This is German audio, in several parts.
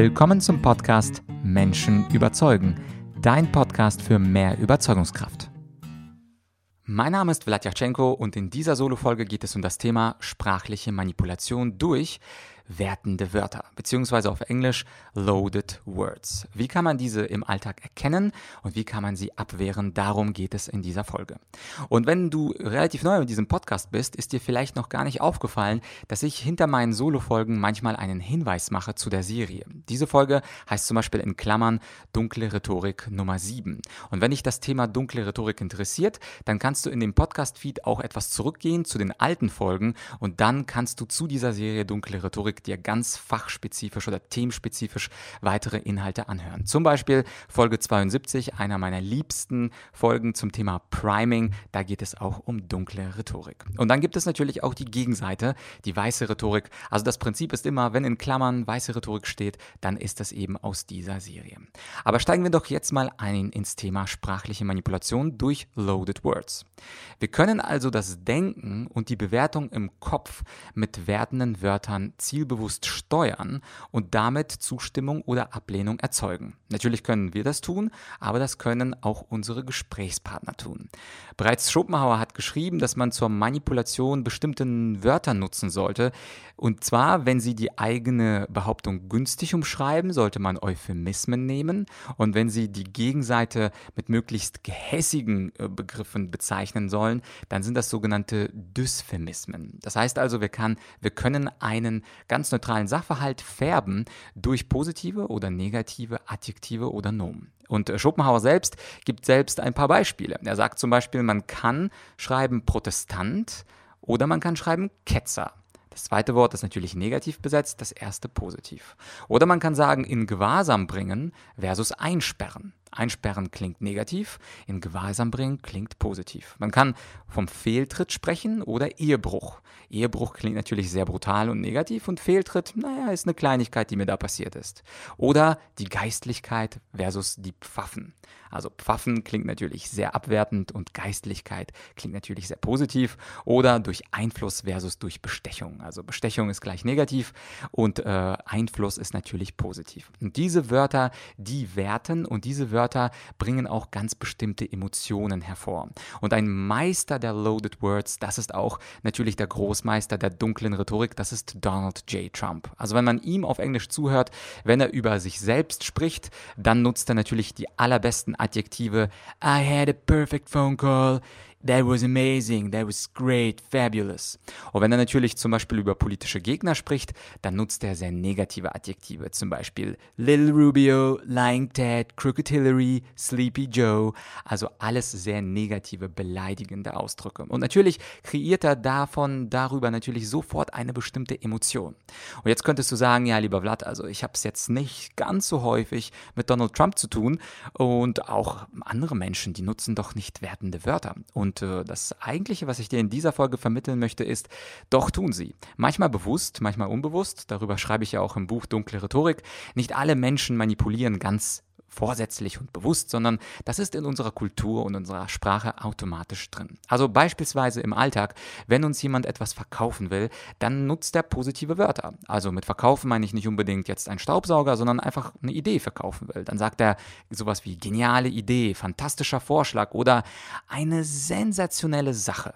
Willkommen zum Podcast Menschen überzeugen, dein Podcast für mehr Überzeugungskraft. Mein Name ist Vladyachenko und in dieser Solo-Folge geht es um das Thema sprachliche Manipulation durch wertende Wörter, beziehungsweise auf Englisch loaded words. Wie kann man diese im Alltag erkennen und wie kann man sie abwehren? Darum geht es in dieser Folge. Und wenn du relativ neu mit diesem Podcast bist, ist dir vielleicht noch gar nicht aufgefallen, dass ich hinter meinen Solo-Folgen manchmal einen Hinweis mache zu der Serie. Diese Folge heißt zum Beispiel in Klammern Dunkle Rhetorik Nummer 7. Und wenn dich das Thema dunkle Rhetorik interessiert, dann kannst du in dem Podcast-Feed auch etwas zurückgehen zu den alten Folgen und dann kannst du zu dieser Serie Dunkle Rhetorik dir ganz fachspezifisch oder themenspezifisch weitere Inhalte anhören. Zum Beispiel Folge 72, einer meiner liebsten Folgen zum Thema Priming. Da geht es auch um dunkle Rhetorik. Und dann gibt es natürlich auch die Gegenseite, die weiße Rhetorik. Also das Prinzip ist immer, wenn in Klammern weiße Rhetorik steht, dann ist das eben aus dieser Serie. Aber steigen wir doch jetzt mal ein ins Thema sprachliche Manipulation durch Loaded Words. Wir können also das Denken und die Bewertung im Kopf mit wertenden Wörtern zielbewusst bewusst steuern und damit Zustimmung oder Ablehnung erzeugen. Natürlich können wir das tun, aber das können auch unsere Gesprächspartner tun. Bereits Schopenhauer hat geschrieben, dass man zur Manipulation bestimmten Wörter nutzen sollte. Und zwar, wenn sie die eigene Behauptung günstig umschreiben, sollte man Euphemismen nehmen. Und wenn sie die Gegenseite mit möglichst gehässigen äh, Begriffen bezeichnen sollen, dann sind das sogenannte Dysphemismen. Das heißt also, wir, kann, wir können einen ganz neutralen Sachverhalt färben durch positive oder negative Adjektive oder Nomen. Und äh, Schopenhauer selbst gibt selbst ein paar Beispiele. Er sagt zum Beispiel, man kann schreiben Protestant oder man kann schreiben Ketzer. Das zweite Wort ist natürlich negativ besetzt, das erste positiv. Oder man kann sagen, in Gewahrsam bringen versus einsperren. Einsperren klingt negativ, in Gewahrsam bringen klingt positiv. Man kann vom Fehltritt sprechen oder Ehebruch. Ehebruch klingt natürlich sehr brutal und negativ und Fehltritt, naja, ist eine Kleinigkeit, die mir da passiert ist. Oder die Geistlichkeit versus die Pfaffen. Also Pfaffen klingt natürlich sehr abwertend und Geistlichkeit klingt natürlich sehr positiv. Oder durch Einfluss versus durch Bestechung. Also Bestechung ist gleich negativ und äh, Einfluss ist natürlich positiv. Und diese Wörter, die werten und diese Wörter Wörter bringen auch ganz bestimmte Emotionen hervor. Und ein Meister der Loaded Words, das ist auch natürlich der Großmeister der dunklen Rhetorik, das ist Donald J. Trump. Also wenn man ihm auf Englisch zuhört, wenn er über sich selbst spricht, dann nutzt er natürlich die allerbesten Adjektive. I had a perfect phone call. That was amazing, that was great, fabulous. Und wenn er natürlich zum Beispiel über politische Gegner spricht, dann nutzt er sehr negative Adjektive, zum Beispiel Little Rubio, Lying Ted, Crooked Hillary, Sleepy Joe, also alles sehr negative, beleidigende Ausdrücke. Und natürlich kreiert er davon, darüber natürlich sofort eine bestimmte Emotion. Und jetzt könntest du sagen, ja, lieber Vlad, also ich habe es jetzt nicht ganz so häufig mit Donald Trump zu tun und auch andere Menschen, die nutzen doch nicht wertende Wörter. Und und äh, das Eigentliche, was ich dir in dieser Folge vermitteln möchte, ist, doch tun sie. Manchmal bewusst, manchmal unbewusst. Darüber schreibe ich ja auch im Buch Dunkle Rhetorik. Nicht alle Menschen manipulieren ganz vorsätzlich und bewusst, sondern das ist in unserer Kultur und unserer Sprache automatisch drin. Also beispielsweise im Alltag, wenn uns jemand etwas verkaufen will, dann nutzt er positive Wörter. Also mit verkaufen meine ich nicht unbedingt jetzt einen Staubsauger, sondern einfach eine Idee verkaufen will. Dann sagt er sowas wie geniale Idee, fantastischer Vorschlag oder eine sensationelle Sache.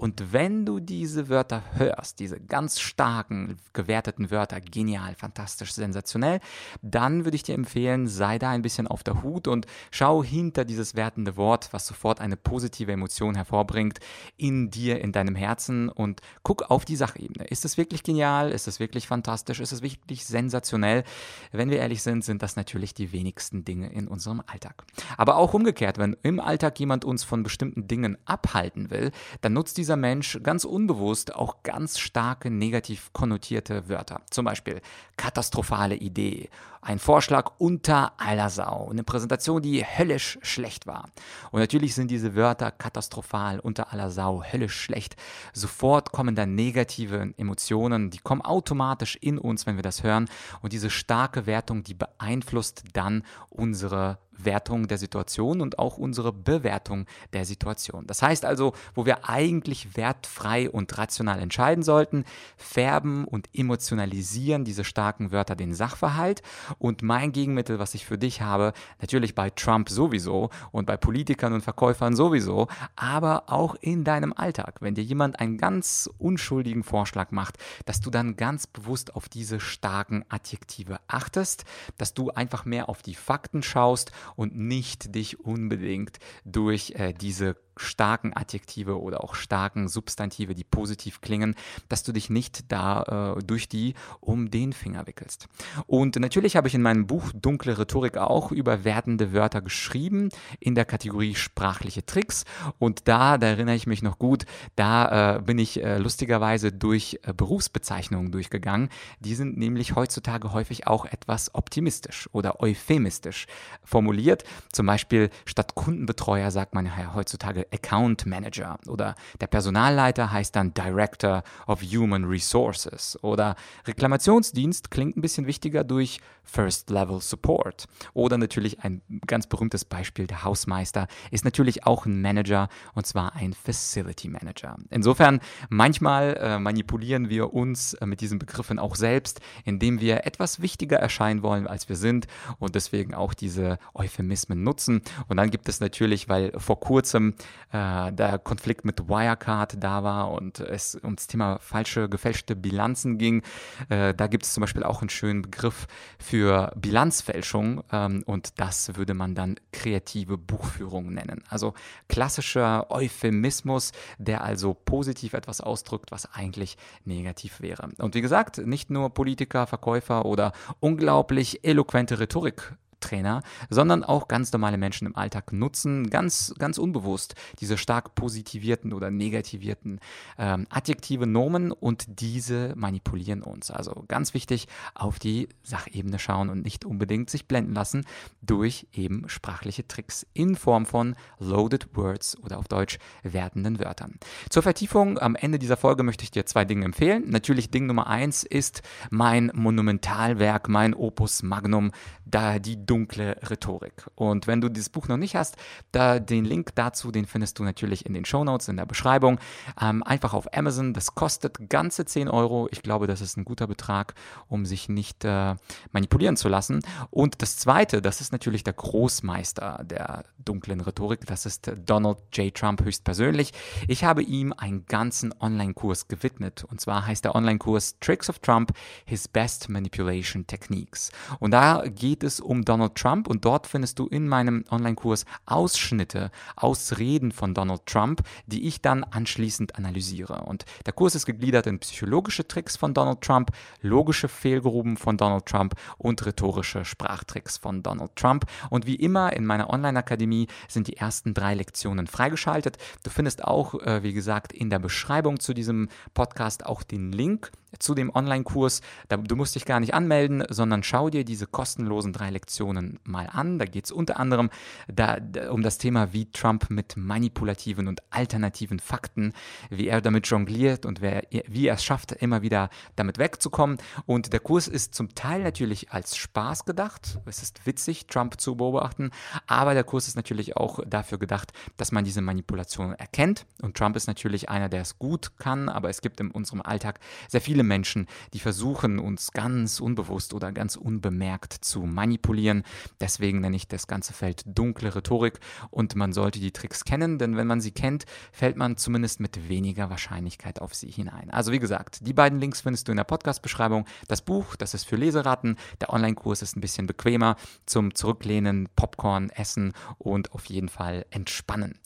Und wenn du diese Wörter hörst, diese ganz starken, gewerteten Wörter, genial, fantastisch, sensationell, dann würde ich dir empfehlen, sei da ein bisschen auf der Hut und schau hinter dieses wertende Wort, was sofort eine positive Emotion hervorbringt, in dir, in deinem Herzen und guck auf die Sachebene. Ist es wirklich genial? Ist es wirklich fantastisch? Ist es wirklich sensationell? Wenn wir ehrlich sind, sind das natürlich die wenigsten Dinge in unserem Alltag. Aber auch umgekehrt, wenn im Alltag jemand uns von bestimmten Dingen abhalten will, dann nutzt dieser dieser Mensch ganz unbewusst auch ganz starke negativ konnotierte Wörter. Zum Beispiel katastrophale Idee, ein Vorschlag unter aller Sau, eine Präsentation, die höllisch schlecht war. Und natürlich sind diese Wörter katastrophal, unter aller Sau, höllisch schlecht. Sofort kommen da negative Emotionen, die kommen automatisch in uns, wenn wir das hören. Und diese starke Wertung, die beeinflusst dann unsere Wertung der Situation und auch unsere Bewertung der Situation. Das heißt also, wo wir eigentlich wertfrei und rational entscheiden sollten, färben und emotionalisieren diese starken Wörter den Sachverhalt. Und mein Gegenmittel, was ich für dich habe, natürlich bei Trump sowieso und bei Politikern und Verkäufern sowieso, aber auch in deinem Alltag. Wenn dir jemand einen ganz unschuldigen Vorschlag macht, dass du dann ganz bewusst auf diese starken Adjektive achtest, dass du einfach mehr auf die Fakten schaust und nicht dich unbedingt durch äh, diese starken Adjektive oder auch starken Substantive, die positiv klingen, dass du dich nicht da äh, durch die um den Finger wickelst. Und natürlich habe ich in meinem Buch Dunkle Rhetorik auch über werdende Wörter geschrieben in der Kategorie sprachliche Tricks. Und da, da erinnere ich mich noch gut, da äh, bin ich äh, lustigerweise durch äh, Berufsbezeichnungen durchgegangen. Die sind nämlich heutzutage häufig auch etwas optimistisch oder euphemistisch formuliert. Zum Beispiel statt Kundenbetreuer sagt man ja heutzutage Account Manager oder der Personalleiter heißt dann Director of Human Resources oder Reklamationsdienst klingt ein bisschen wichtiger durch First Level Support oder natürlich ein ganz berühmtes Beispiel der Hausmeister ist natürlich auch ein Manager und zwar ein Facility Manager. Insofern manchmal äh, manipulieren wir uns äh, mit diesen Begriffen auch selbst, indem wir etwas wichtiger erscheinen wollen, als wir sind und deswegen auch diese Euphemismen nutzen. Und dann gibt es natürlich, weil vor kurzem äh, der Konflikt mit Wirecard da war und es um das Thema falsche, gefälschte Bilanzen ging. Äh, da gibt es zum Beispiel auch einen schönen Begriff für Bilanzfälschung ähm, und das würde man dann kreative Buchführung nennen. Also klassischer Euphemismus, der also positiv etwas ausdrückt, was eigentlich negativ wäre. Und wie gesagt, nicht nur Politiker, Verkäufer oder unglaublich eloquente Rhetorik Trainer, sondern auch ganz normale Menschen im Alltag nutzen, ganz, ganz unbewusst diese stark positivierten oder negativierten ähm, Adjektive, Nomen und diese manipulieren uns. Also ganz wichtig, auf die Sachebene schauen und nicht unbedingt sich blenden lassen durch eben sprachliche Tricks in Form von Loaded Words oder auf Deutsch wertenden Wörtern. Zur Vertiefung am Ende dieser Folge möchte ich dir zwei Dinge empfehlen. Natürlich Ding Nummer eins ist mein Monumentalwerk, mein Opus Magnum, da die dunkle Rhetorik. Und wenn du dieses Buch noch nicht hast, da den Link dazu, den findest du natürlich in den Show Notes in der Beschreibung. Ähm, einfach auf Amazon. Das kostet ganze 10 Euro. Ich glaube, das ist ein guter Betrag, um sich nicht äh, manipulieren zu lassen. Und das zweite, das ist natürlich der Großmeister der dunklen Rhetorik. Das ist Donald J. Trump höchstpersönlich. Ich habe ihm einen ganzen Online-Kurs gewidmet. Und zwar heißt der Online-Kurs Tricks of Trump, His Best Manipulation Techniques. Und da geht es um Donald Donald Trump und dort findest du in meinem Online-Kurs Ausschnitte aus Reden von Donald Trump, die ich dann anschließend analysiere. Und der Kurs ist gegliedert in psychologische Tricks von Donald Trump, logische Fehlgruben von Donald Trump und rhetorische Sprachtricks von Donald Trump. Und wie immer in meiner Online-Akademie sind die ersten drei Lektionen freigeschaltet. Du findest auch, äh, wie gesagt, in der Beschreibung zu diesem Podcast auch den Link zu dem Online-Kurs. Du musst dich gar nicht anmelden, sondern schau dir diese kostenlosen drei Lektionen mal an. Da geht es unter anderem da, um das Thema, wie Trump mit manipulativen und alternativen Fakten, wie er damit jongliert und wer, wie er es schafft, immer wieder damit wegzukommen. Und der Kurs ist zum Teil natürlich als Spaß gedacht. Es ist witzig, Trump zu beobachten, aber der Kurs ist natürlich auch dafür gedacht, dass man diese Manipulation erkennt. Und Trump ist natürlich einer, der es gut kann, aber es gibt in unserem Alltag sehr viele Menschen, die versuchen, uns ganz unbewusst oder ganz unbemerkt zu manipulieren. Deswegen nenne ich das ganze Feld dunkle Rhetorik und man sollte die Tricks kennen, denn wenn man sie kennt, fällt man zumindest mit weniger Wahrscheinlichkeit auf sie hinein. Also wie gesagt, die beiden Links findest du in der Podcast-Beschreibung. Das Buch, das ist für Leseratten. Der Online-Kurs ist ein bisschen bequemer zum Zurücklehnen, Popcorn essen und auf jeden Fall entspannen.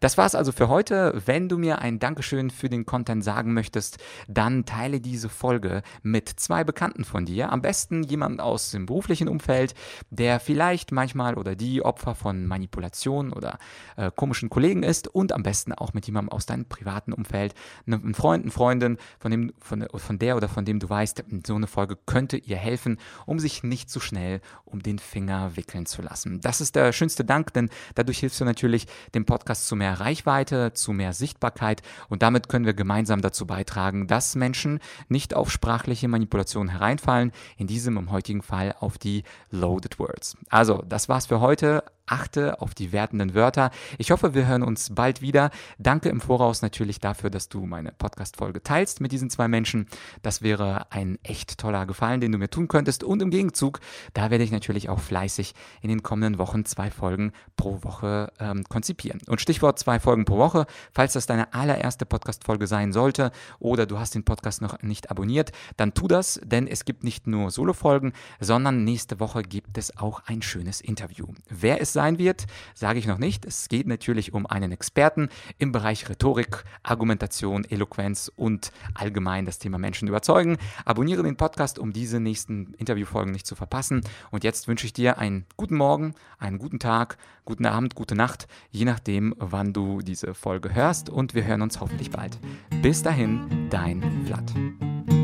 Das war es also für heute. Wenn du mir ein Dankeschön für den Content sagen möchtest, dann teile diese Folge mit zwei Bekannten von dir. Am besten jemand aus dem beruflichen Umfeld, der vielleicht manchmal oder die Opfer von Manipulation oder äh, komischen Kollegen ist und am besten auch mit jemandem aus deinem privaten Umfeld, einem Freund, eine Freundin, von, dem, von, von der oder von dem du weißt, so eine Folge könnte ihr helfen, um sich nicht zu so schnell um den Finger wickeln zu lassen. Das ist der schönste Dank, denn dadurch hilfst du natürlich dem Podcast zu mehr Reichweite, zu mehr Sichtbarkeit und damit können wir gemeinsam dazu beitragen, dass Menschen nicht auf sprachliche Manipulation hereinfallen, in diesem im heutigen Fall auf die Loaded Words. Also, das war's für heute. Achte auf die wertenden Wörter. Ich hoffe, wir hören uns bald wieder. Danke im Voraus natürlich dafür, dass du meine Podcast-Folge teilst mit diesen zwei Menschen. Das wäre ein echt toller Gefallen, den du mir tun könntest. Und im Gegenzug, da werde ich natürlich auch fleißig in den kommenden Wochen zwei Folgen pro Woche ähm, konzipieren. Und Stichwort zwei Folgen pro Woche, falls das deine allererste Podcast-Folge sein sollte oder du hast den Podcast noch nicht abonniert, dann tu das, denn es gibt nicht nur Solo-Folgen, sondern nächste Woche gibt es auch ein schönes Interview. Wer es sein wird, sage ich noch nicht. Es geht natürlich um einen Experten im Bereich Rhetorik, Argumentation, Eloquenz und allgemein das Thema Menschen überzeugen. Abonniere den Podcast, um diese nächsten Interviewfolgen nicht zu verpassen. Und jetzt wünsche ich dir einen guten Morgen, einen guten Tag, guten Abend, gute Nacht, je nachdem, wann du diese Folge hörst. Und wir hören uns hoffentlich bald. Bis dahin, dein Vlad.